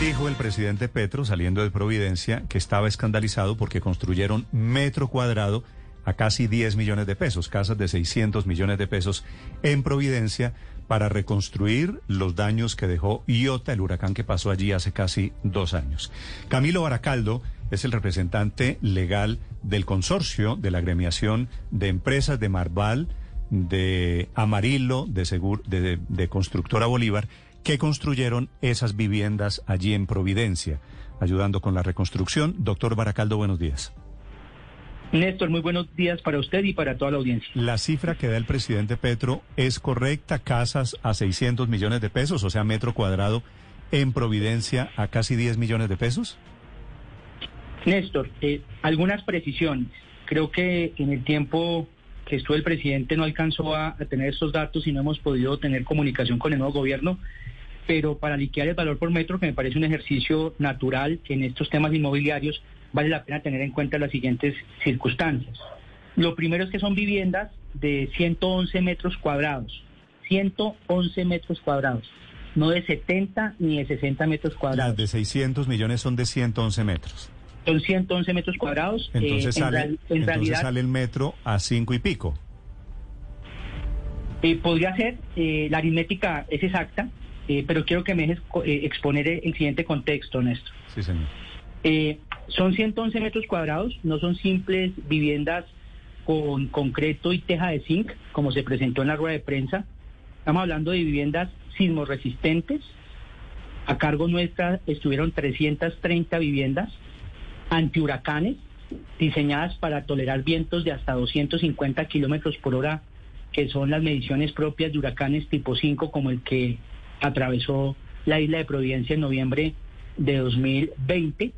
Dijo el presidente Petro, saliendo de Providencia, que estaba escandalizado porque construyeron metro cuadrado a casi 10 millones de pesos, casas de 600 millones de pesos en Providencia para reconstruir los daños que dejó Iota, el huracán que pasó allí hace casi dos años. Camilo Baracaldo es el representante legal del consorcio de la agremiación de empresas de Marval, de Amarillo, de, Segur, de, de Constructora Bolívar, que construyeron esas viviendas allí en Providencia, ayudando con la reconstrucción. Doctor Baracaldo, buenos días. Néstor, muy buenos días para usted y para toda la audiencia. ¿La cifra que da el presidente Petro es correcta? ¿Casas a 600 millones de pesos, o sea, metro cuadrado en Providencia a casi 10 millones de pesos? Néstor, eh, algunas precisiones. Creo que en el tiempo que estuvo el presidente no alcanzó a, a tener estos datos y no hemos podido tener comunicación con el nuevo gobierno pero para liquidar el valor por metro, que me parece un ejercicio natural en estos temas inmobiliarios, vale la pena tener en cuenta las siguientes circunstancias. Lo primero es que son viviendas de 111 metros cuadrados, 111 metros cuadrados, no de 70 ni de 60 metros cuadrados. Las de 600 millones son de 111 metros. Son 111 metros cuadrados. Entonces, eh, sale, en, en entonces realidad, sale el metro a cinco y pico. eh, podría ser, eh, la aritmética es exacta, eh, pero quiero que me dejes eh, exponer el siguiente contexto, Néstor. Sí, señor. Eh, son 111 metros cuadrados, no son simples viviendas con concreto y teja de zinc, como se presentó en la rueda de prensa. Estamos hablando de viviendas sismoresistentes. A cargo nuestra estuvieron 330 viviendas antihuracanes, diseñadas para tolerar vientos de hasta 250 kilómetros por hora, que son las mediciones propias de huracanes tipo 5, como el que atravesó la isla de Providencia en noviembre de 2020.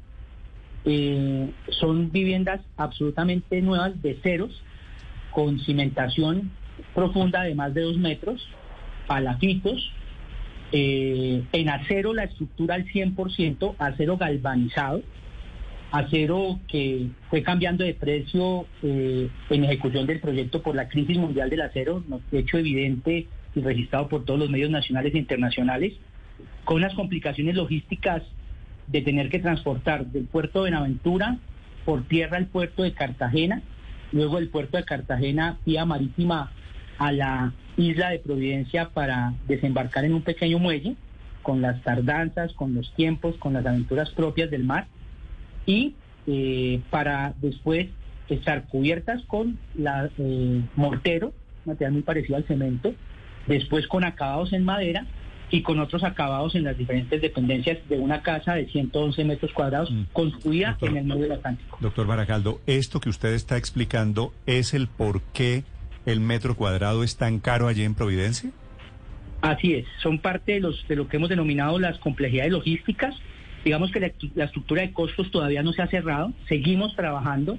Eh, son viviendas absolutamente nuevas de ceros, con cimentación profunda de más de dos metros, palafitos, eh, en acero la estructura al 100%, acero galvanizado, acero que fue cambiando de precio eh, en ejecución del proyecto por la crisis mundial del acero, no- hecho evidente y registrado por todos los medios nacionales e internacionales, con unas complicaciones logísticas de tener que transportar del puerto de Buenaventura por tierra al puerto de Cartagena, luego del puerto de Cartagena vía marítima a la isla de Providencia para desembarcar en un pequeño muelle, con las tardanzas, con los tiempos, con las aventuras propias del mar, y eh, para después estar cubiertas con la eh, mortero, material muy parecido al cemento, después con acabados en madera y con otros acabados en las diferentes dependencias de una casa de 111 metros cuadrados Mm. construida Doctor. en el medio del Atlántico. Doctor Baracaldo, esto que usted está explicando es el por qué el metro cuadrado es tan caro allí en Providencia. Así es, son parte de, los, de lo que hemos denominado las complejidades logísticas. Digamos que la, la estructura de costos todavía no se ha cerrado, seguimos trabajando.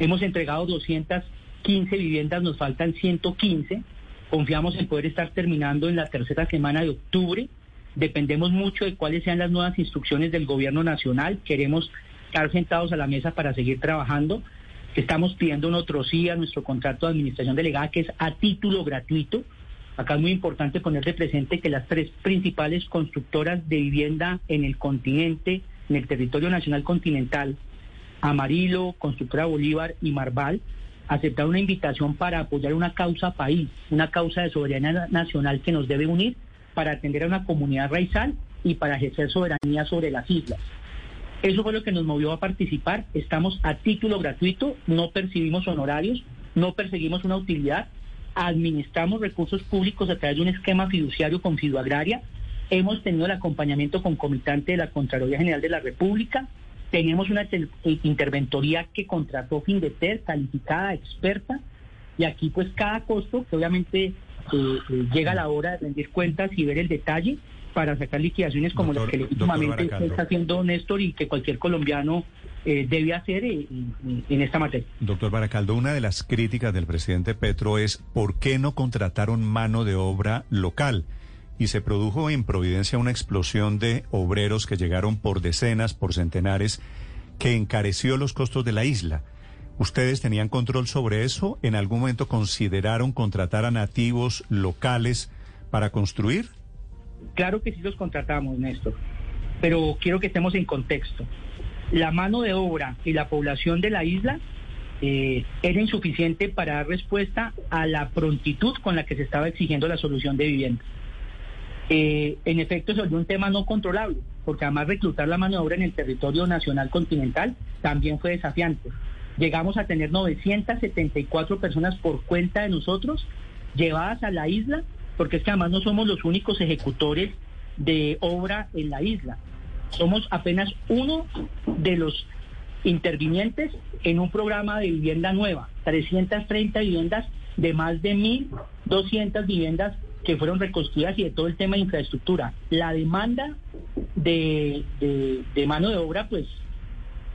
Hemos entregado 215 viviendas, nos faltan 115. Confiamos en poder estar terminando en la tercera semana de octubre. Dependemos mucho de cuáles sean las nuevas instrucciones del gobierno nacional. Queremos estar sentados a la mesa para seguir trabajando. Estamos pidiendo un sí a nuestro contrato de administración delegada, que es a título gratuito. Acá es muy importante poner de presente que las tres principales constructoras de vivienda en el continente, en el territorio nacional continental, Amarillo, Constructora Bolívar y Marval, aceptaron una invitación para apoyar una causa país, una causa de soberanía nacional que nos debe unir para atender a una comunidad raizal y para ejercer soberanía sobre las islas. Eso fue lo que nos movió a participar. Estamos a título gratuito, no percibimos honorarios, no perseguimos una utilidad, administramos recursos públicos a través de un esquema fiduciario con Fiduagraria. Hemos tenido el acompañamiento concomitante de la Contraloría General de la República. Tenemos una eh, interventoría que contrató Findeter, calificada, experta. Y aquí pues cada costo, que obviamente eh, eh, llega a la hora de rendir cuentas y ver el detalle, para sacar liquidaciones como Doctor- las que Baracaldo. está haciendo Néstor y que cualquier colombiano eh, debe hacer eh, en- en esta materia. Doctor Baracaldo, una de las críticas del presidente Petro es ¿por qué no contrataron mano de obra local? Y se produjo en Providencia una explosión de obreros que llegaron por decenas, por centenares, que encareció los costos de la isla. ¿Ustedes tenían control sobre eso? ¿En algún momento consideraron contratar a nativos locales para construir? Claro que sí los contratamos, Néstor, pero quiero que estemos en contexto. La mano de obra y la población de la isla eh, era insuficiente para dar respuesta a la prontitud con la que se estaba exigiendo la solución de vivienda. Eh, en efecto, se volvió un tema no controlable, porque además reclutar la mano de obra en el territorio nacional continental también fue desafiante. Llegamos a tener 974 personas por cuenta de nosotros llevadas a la isla, porque es que además no somos los únicos ejecutores de obra en la isla. Somos apenas uno de los intervinientes en un programa de vivienda nueva, 330 viviendas de más de 1.200 viviendas que fueron reconstruidas y de todo el tema de infraestructura. La demanda de, de- de mano de obra, pues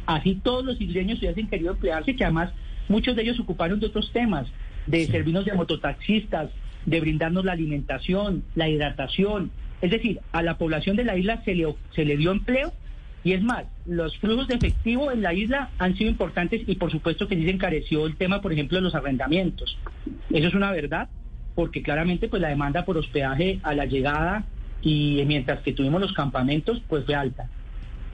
así todos los isleños hubiesen querido emplearse, que además muchos de ellos ocuparon de otros temas, de servirnos de mototaxistas, de brindarnos la alimentación, la hidratación. Es decir, a la población de la isla se le, se le dio empleo y es más, los flujos de efectivo en la isla han sido importantes y por supuesto que sí se encareció el tema, por ejemplo, de los arrendamientos. Eso es una verdad, porque claramente pues la demanda por hospedaje a la llegada y mientras que tuvimos los campamentos, pues fue alta.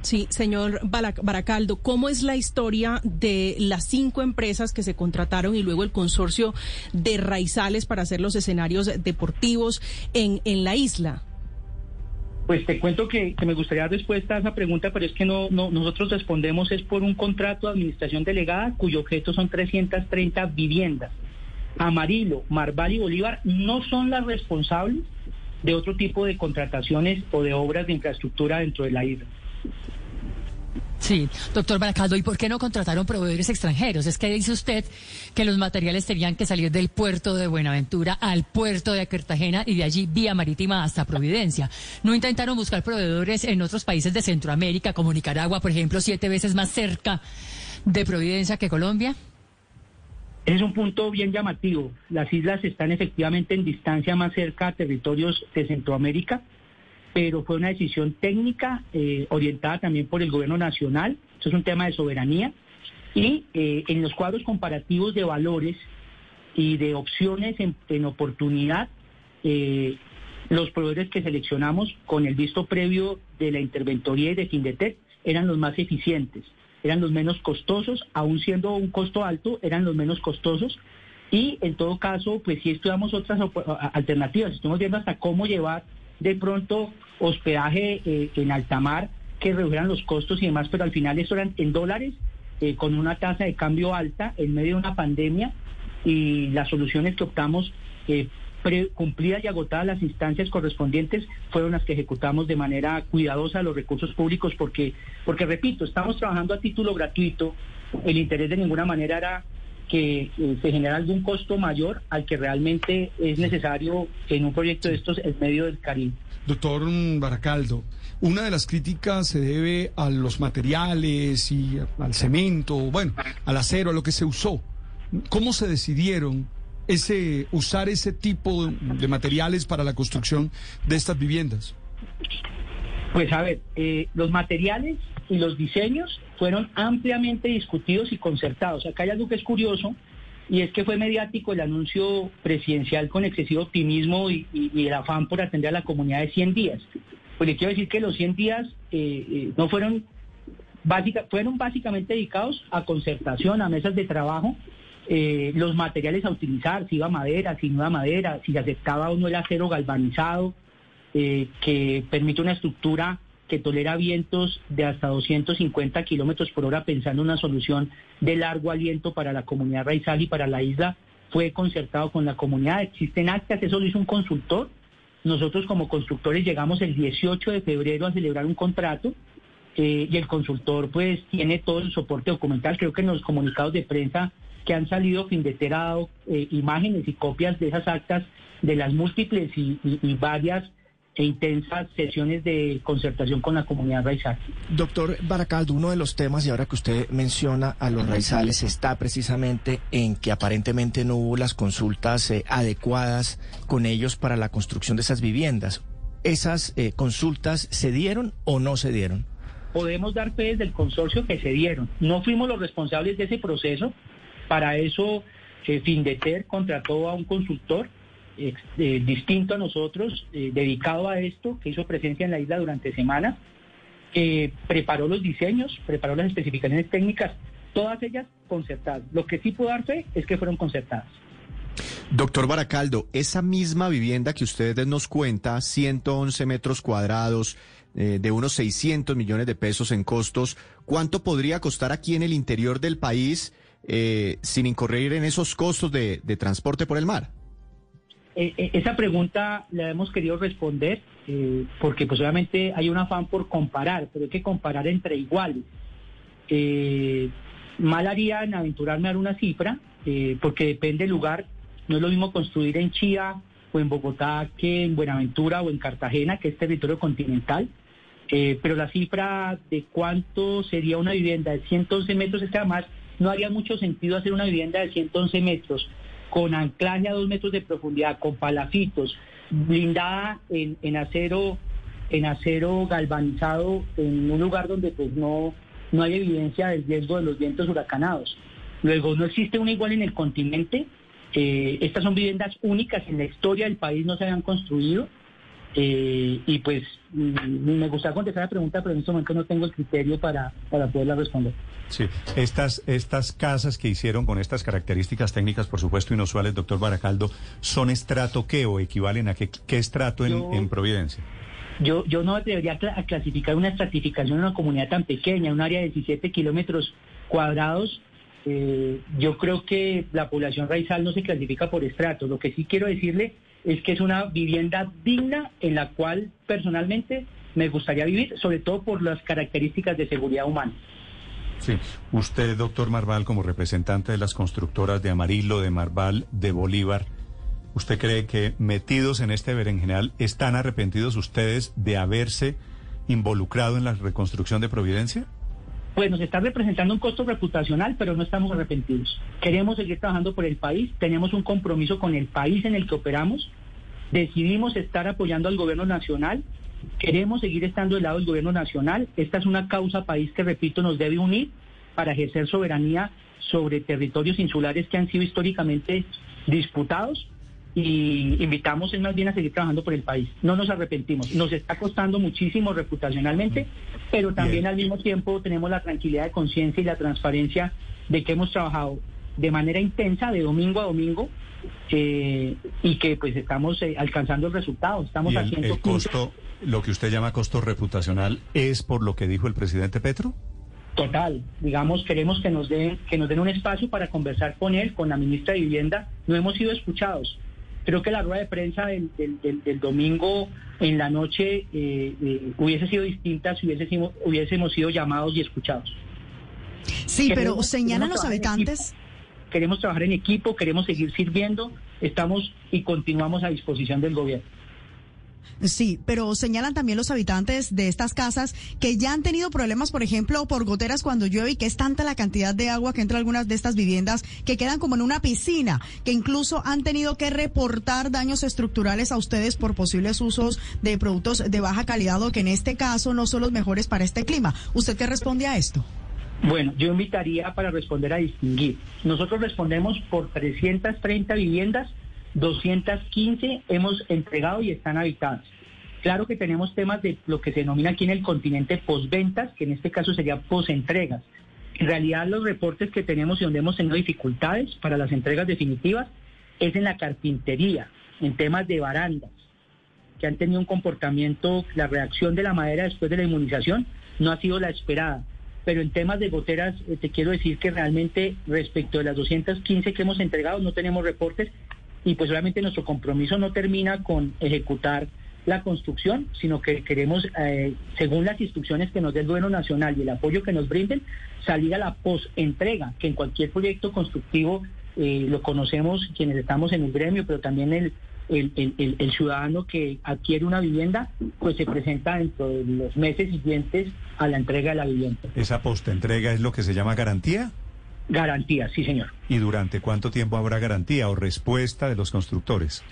Sí, señor Baracaldo, ¿cómo es la historia de las cinco empresas que se contrataron y luego el consorcio de Raizales para hacer los escenarios deportivos en, en la isla? Pues te cuento que, que me gustaría dar respuesta a esa pregunta, pero es que no, no nosotros respondemos es por un contrato de administración delegada cuyo objeto son 330 viviendas. Amarillo, Marval y Bolívar no son las responsables de otro tipo de contrataciones o de obras de infraestructura dentro de la isla. Sí, doctor Baracaldo, ¿y por qué no contrataron proveedores extranjeros? Es que dice usted que los materiales tenían que salir del puerto de Buenaventura al puerto de Cartagena y de allí vía marítima hasta Providencia. ¿No intentaron buscar proveedores en otros países de Centroamérica, como Nicaragua, por ejemplo, siete veces más cerca de Providencia que Colombia? Es un punto bien llamativo. Las islas están efectivamente en distancia más cerca a territorios de Centroamérica, pero fue una decisión técnica eh, orientada también por el gobierno nacional. Eso es un tema de soberanía. Y eh, en los cuadros comparativos de valores y de opciones en, en oportunidad, eh, los proveedores que seleccionamos con el visto previo de la interventoría y de Findetec eran los más eficientes, eran los menos costosos, aún siendo un costo alto, eran los menos costosos. Y en todo caso, pues sí estudiamos otras alternativas, estuvimos viendo hasta cómo llevar de pronto hospedaje eh, en alta mar que redujeran los costos y demás, pero al final eso eran en dólares, eh, con una tasa de cambio alta en medio de una pandemia y las soluciones que optamos, eh, cumplidas y agotadas las instancias correspondientes, fueron las que ejecutamos de manera cuidadosa los recursos públicos, porque, porque repito, estamos trabajando a título gratuito, el interés de ninguna manera era que eh, se genera algún costo mayor al que realmente es necesario en un proyecto de estos en medio del Caribe. Doctor Baracaldo, una de las críticas se debe a los materiales y al cemento, bueno, al acero, a lo que se usó. ¿Cómo se decidieron ese usar ese tipo de materiales para la construcción de estas viviendas? Pues a ver, eh, los materiales y los diseños fueron ampliamente discutidos y concertados. Acá hay algo que es curioso y es que fue mediático el anuncio presidencial con excesivo optimismo y, el afán por atender a la comunidad de 100 días. Pues le quiero decir que los 100 días eh, eh, no fueron, básica, fueron básicamente dedicados a concertación, a mesas de trabajo, eh, los materiales a utilizar, si iba madera, si no iba madera, si se aceptaba o no el acero galvanizado, eh, que permite una estructura que tolera vientos de hasta 250 kilómetros por hora, pensando en una solución de largo aliento para la comunidad raizal y para la isla, fue concertado con la comunidad. Existen actas, eso lo hizo un consultor. Nosotros como constructores llegamos el 18 de febrero a celebrar un contrato eh, y el consultor pues tiene todo el soporte documental. Creo que en los comunicados de prensa que han salido Findeter ha dado eh, imágenes y copias de esas actas de las múltiples y, y- y varias e intensas sesiones de concertación con la comunidad raizal. Doctor Baracaldo, uno de los temas, y ahora que usted menciona a los raizales, está precisamente en que aparentemente no hubo las consultas eh, adecuadas con ellos para la construcción de esas viviendas. ¿Esas eh, consultas se dieron o no se dieron? Podemos dar fe desde el consorcio que se dieron. No fuimos los responsables de ese proceso. Para eso, eh, Findeter contrató a un consultor eh, distinto a nosotros, eh, dedicado a esto, que hizo presencia en la isla durante semanas, que preparó los diseños, preparó las especificaciones técnicas, todas ellas concertadas. Lo que sí puedo dar fe es que fueron concertadas. Doctor Baracaldo, esa misma vivienda que usted nos cuenta, 111 metros cuadrados, eh, de unos 600 millones de pesos en costos, ¿cuánto podría costar aquí en el interior del país eh, sin incurrir en esos costos de, transporte por el mar? Eh, eh, esa pregunta la hemos querido responder eh, porque pues obviamente hay un afán por comparar, pero hay que comparar entre iguales. Eh, mal haría en aventurarme a dar una cifra, porque depende del lugar. No es lo mismo construir en Chía o en Bogotá que en Buenaventura o en Cartagena, que es territorio continental. Pero la cifra de cuánto sería una vivienda de 111 metros es que además no haría mucho sentido hacer una vivienda de 111 metros con anclaje a dos metros de profundidad, con palafitos, blindada en, en acero, en acero galvanizado, en un lugar donde pues no, no hay evidencia del riesgo de los vientos huracanados. Luego, no existe una igual en el continente. Eh, estas son viviendas únicas en la historia del país, no se habían construido. Eh, y pues mm, me gustaría contestar la pregunta, pero en este momento no tengo el criterio para, para poderla responder. Sí, estas, estas casas que hicieron con estas características técnicas, por supuesto, inusuales, doctor Baracaldo, ¿son estrato qué o equivalen a qué, qué estrato en, Yo- en Providencia? Yo, yo no debería cla- a clasificar una estratificación en una comunidad tan pequeña, un área de 17 kilómetros cuadrados. Eh, yo creo que la población raizal no se clasifica por estratos. Lo que sí quiero decirle es que es una vivienda digna en la cual personalmente me gustaría vivir, sobre todo por las características de seguridad humana. Sí. Usted, doctor Marval, como representante de las constructoras de Amarillo, de Marval, de Bolívar, ¿usted cree que metidos en este berenjenal están arrepentidos ustedes de haberse involucrado en la reconstrucción de Providencia? Pues nos está representando un costo reputacional, pero no estamos arrepentidos. Queremos seguir trabajando por el país, tenemos un compromiso con el país en el que operamos, decidimos estar apoyando al gobierno nacional, queremos seguir estando del lado del gobierno nacional. Esta es una causa país que, repito, nos debe unir para ejercer soberanía sobre territorios insulares que han sido históricamente disputados y invitamos es más bien a seguir trabajando por el país. No nos arrepentimos. Nos está costando muchísimo reputacionalmente, pero también Bien. al mismo tiempo tenemos la tranquilidad de conciencia y la transparencia de que hemos trabajado de manera intensa, de domingo a domingo, eh, y que pues estamos eh, alcanzando el resultado. Estamos ¿Y el, haciendo el costo, lo que usted llama costo reputacional, es por lo que dijo el presidente Petro? Total, digamos, queremos que nos den que nos den un espacio para conversar con él, con la ministra de Vivienda. No hemos sido escuchados. Creo que la rueda de prensa del, del- del- del domingo en la noche eh, eh, hubiese sido distinta si hubiese sido- hubiésemos sido llamados y escuchados. Sí, pero señalan los habitantes. Queremos trabajar en equipo, queremos seguir sirviendo, estamos y continuamos a disposición del gobierno. Sí, pero señalan también los habitantes de estas casas que ya han tenido problemas, por ejemplo, por goteras cuando llueve y que es tanta la cantidad de agua que entra a algunas de estas viviendas que quedan como en una piscina, que incluso han tenido que reportar daños estructurales a ustedes por posibles usos de productos de baja calidad o que en este caso no son los mejores para este clima. ¿Usted qué responde a esto? Bueno, yo invitaría para responder a distinguir. Nosotros respondemos por 330 viviendas, 215 hemos entregado y están habitadas. Claro que tenemos temas de lo que se denomina aquí en el continente posventas, que en este caso sería posentregas. En realidad los reportes que tenemos y donde hemos tenido dificultades para las entregas definitivas es en la carpintería, en temas de barandas, que han tenido un comportamiento, la reacción de la madera después de la inmunización no ha sido la esperada. Pero en temas de goteras, eh, te quiero decir que realmente respecto de las 215 que hemos entregado, no tenemos reportes y pues obviamente nuestro compromiso no termina con ejecutar la construcción, sino que queremos, eh, según las instrucciones que nos dé el gobierno nacional y el apoyo que nos brinden, salir a la post-entrega, que en cualquier proyecto constructivo eh, lo conocemos quienes estamos en el gremio, pero también el, ciudadano que adquiere una vivienda, pues se presenta dentro de los meses siguientes a la entrega de la vivienda. ¿Esa postentrega es lo que se llama garantía? Garantía, sí, señor. ¿Y durante cuánto tiempo habrá garantía o respuesta de los constructores?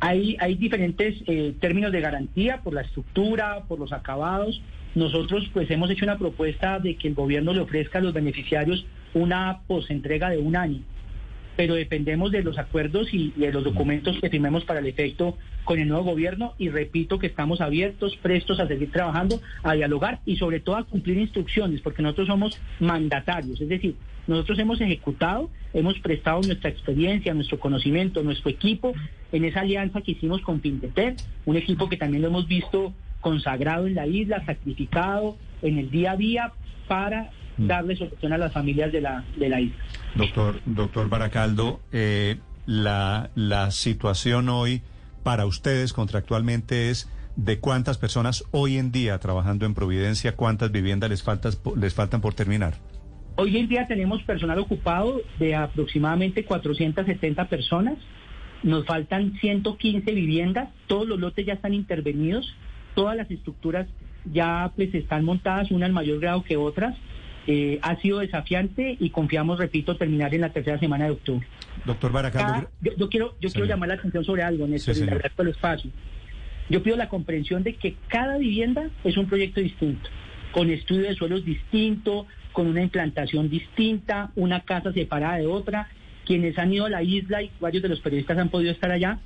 Hay, hay diferentes eh, términos de garantía por la estructura, por los acabados. Nosotros pues hemos hecho una propuesta de que el gobierno le ofrezca a los beneficiarios una postentrega de un año pero dependemos de los acuerdos y, de los documentos que firmemos para el efecto con el nuevo gobierno y repito que estamos abiertos, prestos a seguir trabajando, a dialogar y sobre todo a cumplir instrucciones, porque nosotros somos mandatarios, es decir, nosotros hemos ejecutado, hemos prestado nuestra experiencia, nuestro conocimiento, nuestro equipo en esa alianza que hicimos con Pinteter, un equipo que también lo hemos visto consagrado en la isla, sacrificado en el día a día para Mm. darle solución a las familias de la, de la isla. Doctor, doctor Baracaldo, eh, la, la situación hoy para ustedes contractualmente es de cuántas personas hoy en día trabajando en Providencia, cuántas viviendas les, faltas, les faltan por terminar. Hoy en día tenemos personal ocupado de aproximadamente 470 personas. Nos faltan 115 viviendas. Todos los lotes ya están intervenidos. Todas las estructuras ya pues están montadas, una en mayor grado que otras. Eh, ha sido desafiante y confiamos, repito, terminar en la tercera semana de octubre. Doctor Baracaldo. yo, quiero, yo quiero llamar la atención sobre algo, Néstor, y agradezco el espacio. Yo pido la comprensión de que cada vivienda es un proyecto distinto, con estudio de suelos distinto, con una implantación distinta, una casa separada de otra. Quienes han ido a la isla y varios de los periodistas han podido estar allá,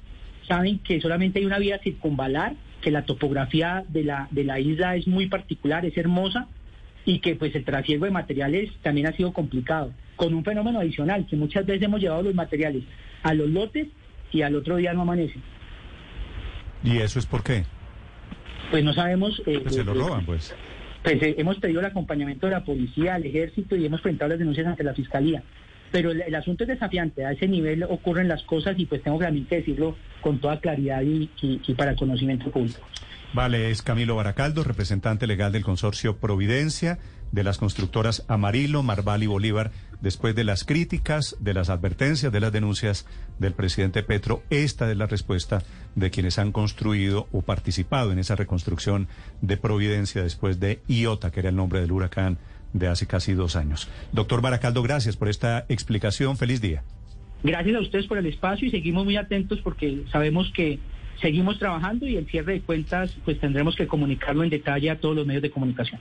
saben que solamente hay una vía circunvalar, que la topografía de la, de la isla es muy particular, es hermosa, y que pues el trasiego de materiales también ha sido complicado, con un fenómeno adicional, que muchas veces hemos llevado los materiales a los lotes y al otro día no amanecen. ¿Y eso es por qué? Pues no sabemos... Eh, pues se lo roban, pues. Pues eh, hemos pedido el acompañamiento de la policía, al ejército y hemos presentado las denuncias ante la fiscalía. Pero el, asunto es desafiante, a ese nivel ocurren las cosas y pues tengo realmente que decirlo con toda claridad y, y para conocimiento público. Vale, es Camilo Baracaldo, representante legal del consorcio Providencia, de las constructoras Amarillo, Marval y Bolívar. Después de las críticas, de las advertencias, de las denuncias del presidente Petro, esta es la respuesta de quienes han construido o participado en esa reconstrucción de Providencia después de Iota, que era el nombre del huracán de hace casi dos años. Doctor Baracaldo, gracias por esta explicación. Feliz día. Gracias a ustedes por el espacio y seguimos muy atentos porque sabemos que seguimos trabajando y el cierre de cuentas pues tendremos que comunicarlo en detalle a todos los medios de comunicación.